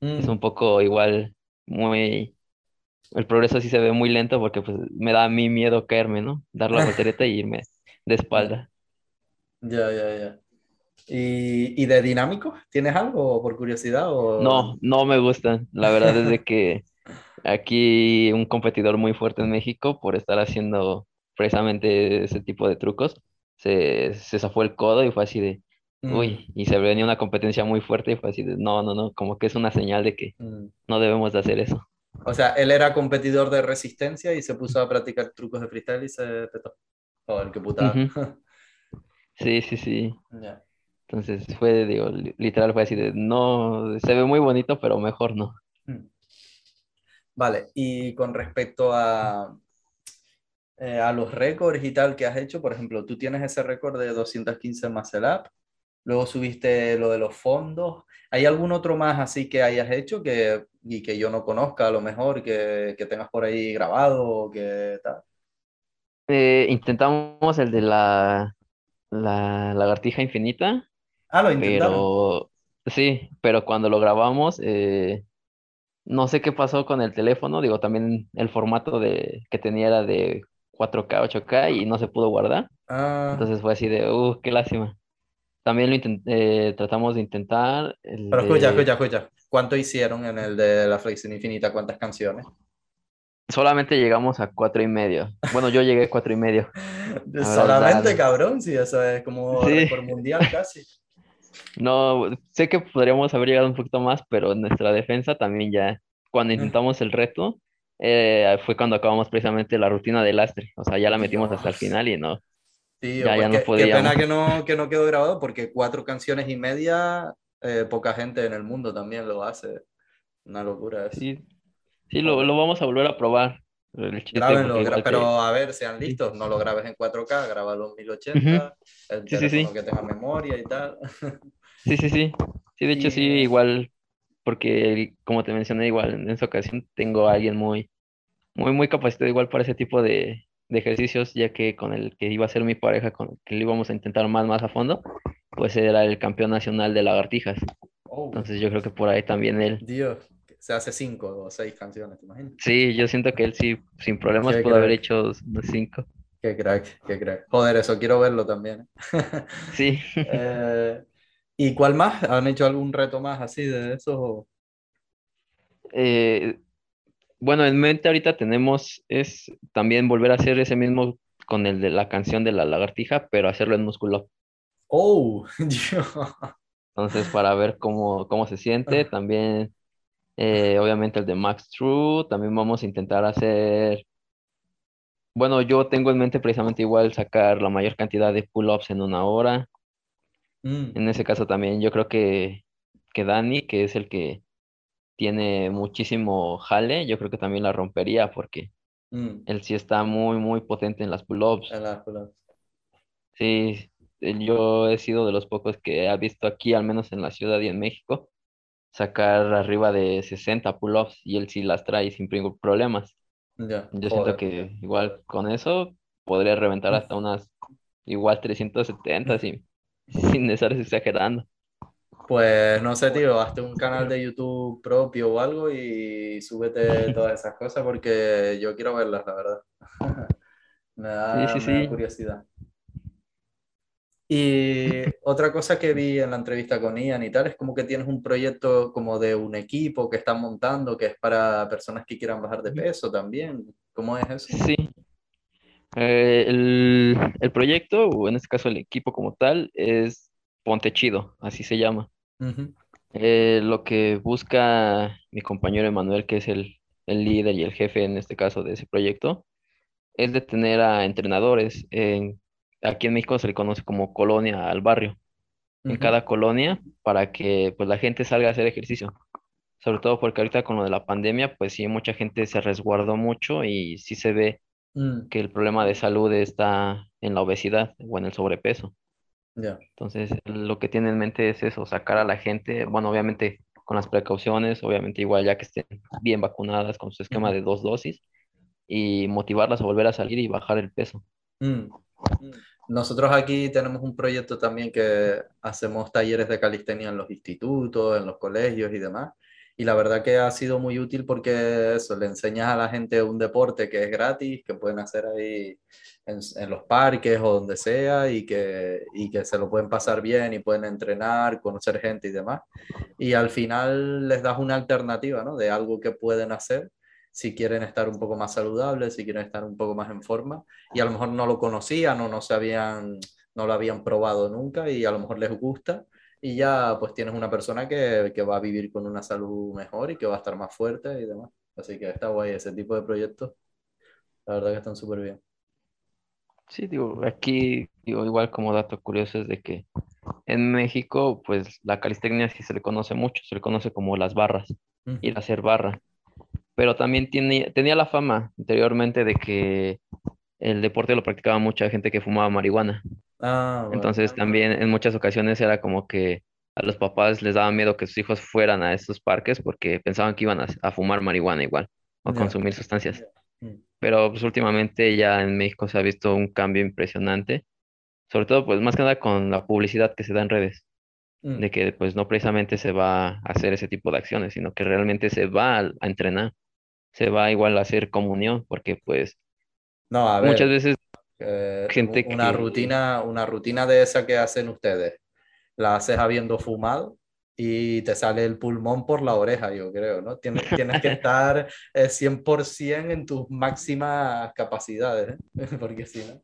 es mm. un poco igual muy... El progreso sí se ve muy lento porque pues me da a mí miedo caerme, ¿no? Dar la [laughs] voltereta y irme de espalda. ya, ya. ya. ¿Y, y de dinámico? ¿Tienes algo por curiosidad? O... No, no me gustan. La verdad es de [laughs] que aquí un competidor muy fuerte en México por estar haciendo precisamente ese tipo de trucos, se, se zafó el codo y fue así de, Mm, uy, y se venía una competencia muy fuerte y fue así de, no, no, no, como que es una señal de que mm. no debemos de hacer eso. O sea, él era competidor de resistencia y se puso a practicar trucos de freestyle y se petó. Joder, qué putada. [laughs] Sí, sí, sí. Ya. Entonces fue, digo, li- literal fue así de, no, se ve muy bonito, pero mejor no. Vale, y con respecto a, eh, a los récords y tal que has hecho, por ejemplo, tú tienes ese récord de 215 muscle up, luego subiste lo de los fondos. ¿Hay algún otro más así que hayas hecho que, y que yo no conozca a lo mejor, que, que tengas por ahí grabado o que tal? Eh, intentamos el de la, la lagartija infinita, Ah, lo intentaron. pero sí, pero cuando lo grabamos, eh, no sé qué pasó con el teléfono, digo, también el formato de, que tenía era de 4K, 8K y no se pudo guardar, Ah, entonces fue así de, uh, qué lástima. También lo intent- eh, tratamos de intentar el pero escucha, de, escucha, escucha. ¿Cuánto hicieron en el de la Flexión Infinita? ¿Cuántas canciones? solamente llegamos a cuatro y medio. Bueno, yo llegué a cuatro y medio, [laughs] Solamente, cabrón, sí, eso es como Sí, récord mundial casi. No, sé que podríamos haber llegado un poquito más, pero en nuestra defensa también ya, cuando intentamos el reto, eh, fue cuando acabamos precisamente la rutina de lastre, o sea, ya la metimos hasta el final y no, Tío, ya, pues ya no qué, qué podíamos. pena que no, [laughs] que no quedó grabado porque cuatro canciones y media, eh, poca gente en el mundo también lo hace. Una locura eso. Sí, sí, lo, lo vamos a volver a probar, chiste, Grábenlo, gra- que... pero a ver, sean listos, no lo grabes en 4K, grábalo en Ujú, 1080, el Sí, teléfono sí, que tenga memoria y tal. [laughs] sí, sí, sí, sí, de hecho sí, Y igual, porque como te mencioné, igual en esa ocasión tengo a alguien muy muy, muy capacitado igual para ese tipo de, de ejercicios, ya que con el que iba a ser mi pareja, con el que lo íbamos a intentar más, más a fondo, pues era el campeón nacional de lagartijas. Oh, Entonces yo creo que por ahí también él, Dios, se hace cinco o seis canciones, ¿te imaginas? sí, yo siento que él sí, sin problemas Qué pudo haber hecho cinco. qué crack, qué crack. Joder, eso quiero verlo también. [laughs] Sí, [laughs] Eh, ¿y cuál más? ¿Han hecho algún reto más así de eso? eh, bueno, en mente ahorita tenemos es también volver a hacer ese mismo con el de la canción de la lagartija, pero hacerlo en músculo. Oh, [laughs] Dios. Entonces, para ver cómo, cómo se siente, también eh, obviamente el de Max True, también vamos a intentar hacer, bueno, yo tengo en mente precisamente igual sacar la mayor cantidad de pull-ups en una hora. Mm, En ese caso también yo creo que, que Dani, que es el que tiene muchísimo jale, yo creo que también la rompería porque mm, él sí está muy, muy potente en las pull-ups. en las pelotas. Sí, yo he sido de los pocos que ha visto aquí, al menos en la ciudad y en México, sacar arriba de 60 pull-ups y él sí las trae sin problemas. Ya, Yo siento que igual con eso podría reventar hasta unas igual 370 sin, [laughs] sin estar exagerando. Pues no sé, tío, hazte un canal de YouTube propio o algo y súbete [laughs] todas esas cosas porque yo quiero verlas, la verdad. [laughs] Me Sí, da, sí, me da sí. curiosidad. Y otra cosa que vi en la entrevista con Ian y tal es como que tienes un proyecto como de un equipo que están montando que es para personas que quieran bajar de peso también. ¿Cómo es eso? Sí. Eh, el, el proyecto, o en este caso el equipo como tal, es Ponte Chido, así se llama. Ujú, Eh, lo que busca mi compañero Emanuel, que es el, el líder y el jefe en este caso de ese proyecto, es de tener a entrenadores en aquí en México se le conoce como colonia al barrio. En cada colonia para que pues la gente salga a hacer ejercicio. Sobre todo porque ahorita con lo de la pandemia, pues sí, mucha gente se resguardó mucho y sí se ve Mm, que el problema de salud está en la obesidad o en el sobrepeso. ya. Entonces, lo que tiene en mente es eso, sacar a la gente, bueno, obviamente con las precauciones, obviamente igual ya que estén bien vacunadas con su esquema de dos dosis y motivarlas a volver a salir y bajar el peso. Mm. Nosotros aquí tenemos un proyecto también que hacemos talleres de calistenia en los institutos, en los colegios y demás. Y la verdad que ha sido muy útil porque eso, le enseñas a la gente un deporte que es gratis, que pueden hacer ahí en, en los parques o donde sea y que, y que se lo pueden pasar bien y pueden entrenar, conocer gente y demás. Y al final les das una alternativa, ¿no? De algo que pueden hacer si quieren estar un poco más saludables, si quieren estar un poco más en forma y a lo mejor no lo conocían o no se habían, no lo habían probado nunca y a lo mejor les gusta y ya pues tienes una persona que, que va a vivir con una salud mejor y que va a estar más fuerte y demás. Así que está guay ese tipo de proyectos. La verdad que están súper bien. Sí, digo, aquí, digo, igual como dato curioso es de que en México, pues la calistenia sí se le conoce mucho, se le conoce como las barras, ir a hacer barra, pero también tiene, tenía la fama anteriormente de que el deporte lo practicaba mucha gente que fumaba marihuana. Ah. Entonces también en muchas ocasiones era como que a los papás les daba miedo que sus hijos fueran a estos parques porque pensaban que iban a, a fumar marihuana igual o consumir sustancias. Mm, Pero pues últimamente ya en México se ha visto un cambio impresionante, sobre todo pues más que nada con la publicidad que se da en redes, mm. de que pues no precisamente se va a hacer ese tipo de acciones, sino que realmente se va a, a entrenar, se va igual a hacer comunión, porque pues No, a muchas veces eh, gente una que rutina, una rutina de esa que hacen ustedes, la haces habiendo fumado y te sale el pulmón por la oreja, yo creo, ¿no? Tienes, tienes que [laughs] estar eh, 100% en tus máximas capacidades, ¿eh? [laughs] Porque si no...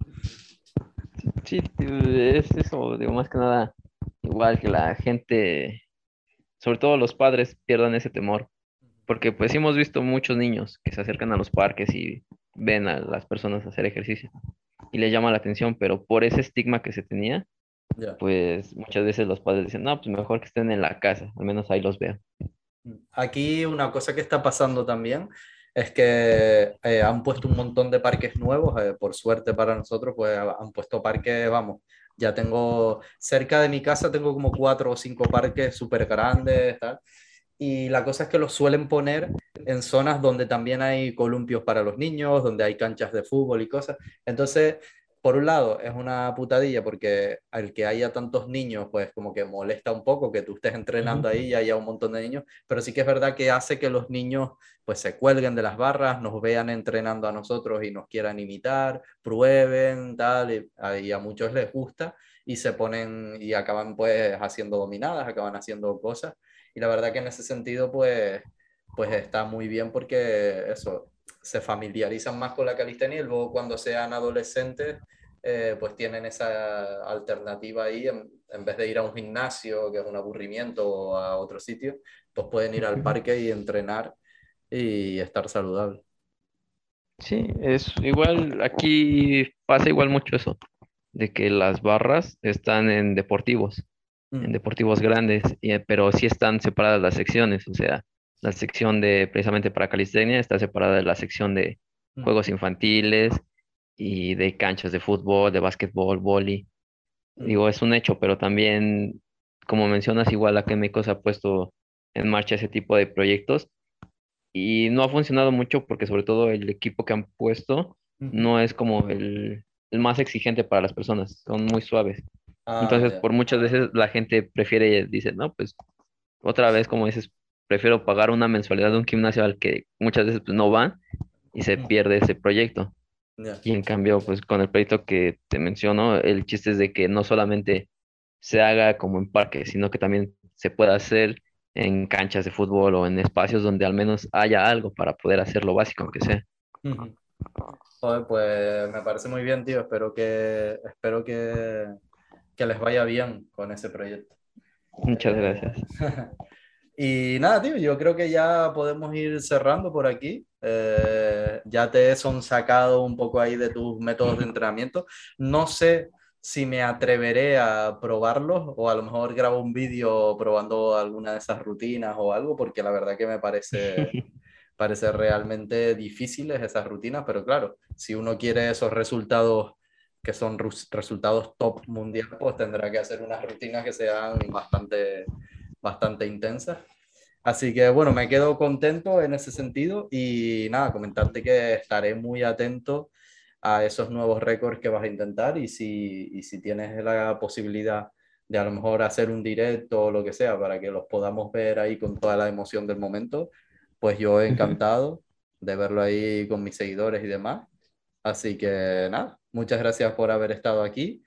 Sí, es eso, digo, más que nada, igual que la gente, sobre todo los padres, pierdan ese temor, porque pues hemos visto muchos niños que se acercan a los parques y ven a las personas hacer ejercicio y les llama la atención, pero por ese estigma que se tenía, pues muchas veces los padres dicen, no, pues mejor que estén en la casa, al menos ahí los veo. Aquí una cosa que está pasando también es que eh, han puesto un montón de parques nuevos, eh, por suerte para nosotros, pues han puesto parques, vamos, ya tengo cerca de mi casa, tengo como cuatro o cinco parques súper grandes, tal. Y la cosa es que los suelen poner en zonas donde también hay columpios para los niños, donde hay canchas de fútbol y cosas. Entonces, por un lado, es una putadilla porque al que haya tantos niños, pues como que molesta un poco que tú estés entrenando ahí y haya un montón de niños, pero sí que es verdad que hace que los niños pues se cuelguen de las barras, nos vean entrenando a nosotros y nos quieran imitar, prueben, tal, y y a muchos les gusta y se ponen y acaban pues haciendo dominadas, acaban haciendo cosas. Y la verdad que en ese sentido pues, pues está muy bien porque eso, se familiarizan más con la calistenia y luego cuando sean adolescentes eh, pues tienen esa alternativa ahí, en, en, vez de ir a un gimnasio, que es un aburrimiento, o a otro sitio, pues pueden ir al parque y entrenar y estar saludable. Sí, es igual, aquí pasa igual mucho eso, de que las barras están en deportivos, en Mm, deportivos grandes, y- pero sí están separadas las secciones, o sea, la sección de precisamente para calistenia está separada de la sección de mm, juegos infantiles y de canchas de fútbol, de básquetbol, vóley. mm, Digo, es un hecho, pero también, como mencionas, igual en México se ha puesto en marcha ese tipo de proyectos y no ha funcionado mucho porque sobre todo el equipo que han puesto no es como el, el más exigente para las personas, son muy suaves. Ah, Entonces, ya. por muchas veces la gente prefiere, dice, no, pues otra vez, como dices, prefiero pagar una mensualidad de un gimnasio al que muchas veces pues, no van y se pierde ese proyecto. Y en cambio, pues con el proyecto que te menciono, el chiste es de que no solamente se haga como en parques, sino que también se pueda hacer en canchas de fútbol o en espacios donde al menos haya algo para poder hacer lo básico, aunque sea. Joder, pues me parece muy bien, tío. Espero que, espero que, que les vaya bien con ese proyecto. Muchas gracias. [laughs] Y nada, tío, yo creo que ya podemos ir cerrando por aquí. Eh, ya te son sacado un poco ahí de tus métodos de entrenamiento. No sé si me atreveré a probarlo o a lo mejor grabo un vídeo probando alguna de esas rutinas o algo, porque la verdad que me parece, [laughs] parece realmente difíciles esas rutinas, pero claro, si uno quiere esos resultados que son resultados top mundial, pues tendrá que hacer unas rutinas que sean bastante, bastante intensas. Así que bueno, me quedo contento en ese sentido y nada, comentarte que estaré muy atento a esos nuevos récords que vas a intentar y si, y si tienes la posibilidad de a lo mejor hacer un directo o lo que sea para que los podamos ver ahí con toda la emoción del momento, pues yo he encantado de verlo ahí con mis seguidores y demás. Así que nada, muchas gracias por haber estado aquí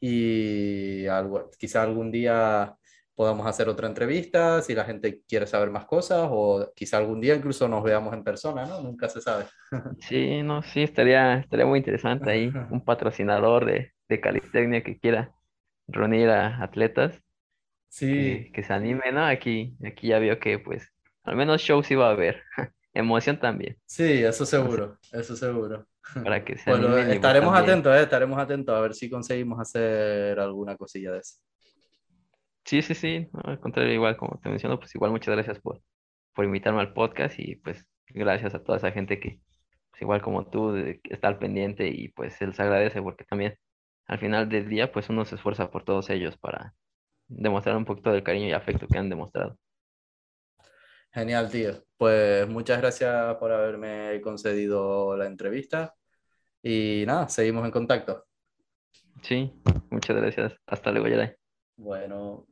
y algo, quizá algún día podamos hacer otra entrevista si la gente quiere saber más cosas o quizá algún día incluso nos veamos en persona, ¿no? Nunca se sabe. [laughs] Sí, no, sí, estaría, estaría muy interesante ahí [laughs] un patrocinador de, de calistecnia que quiera reunir a atletas. Sí. Que, se anime, ¿no? Aquí, aquí ya vio que pues al menos shows iba a haber. [laughs] Emoción también. Sí, eso [laughs] seguro, eso seguro. Para que bueno, estaremos atentos, ¿eh? estaremos atentos a ver si conseguimos hacer alguna cosilla de eso. Sí, sí, sí, no, al contrario, igual como te menciono, pues igual muchas gracias por, por invitarme al podcast y pues gracias a toda esa gente que, pues igual como tú, de- al pendiente y pues se les agradece porque también al final del día pues uno se esfuerza por todos ellos para demostrar un poquito del cariño y afecto que han demostrado. Genial, tío. Pues muchas gracias por haberme concedido la entrevista y nada, seguimos en contacto. Sí, muchas gracias. Hasta luego, Yaray. Bueno.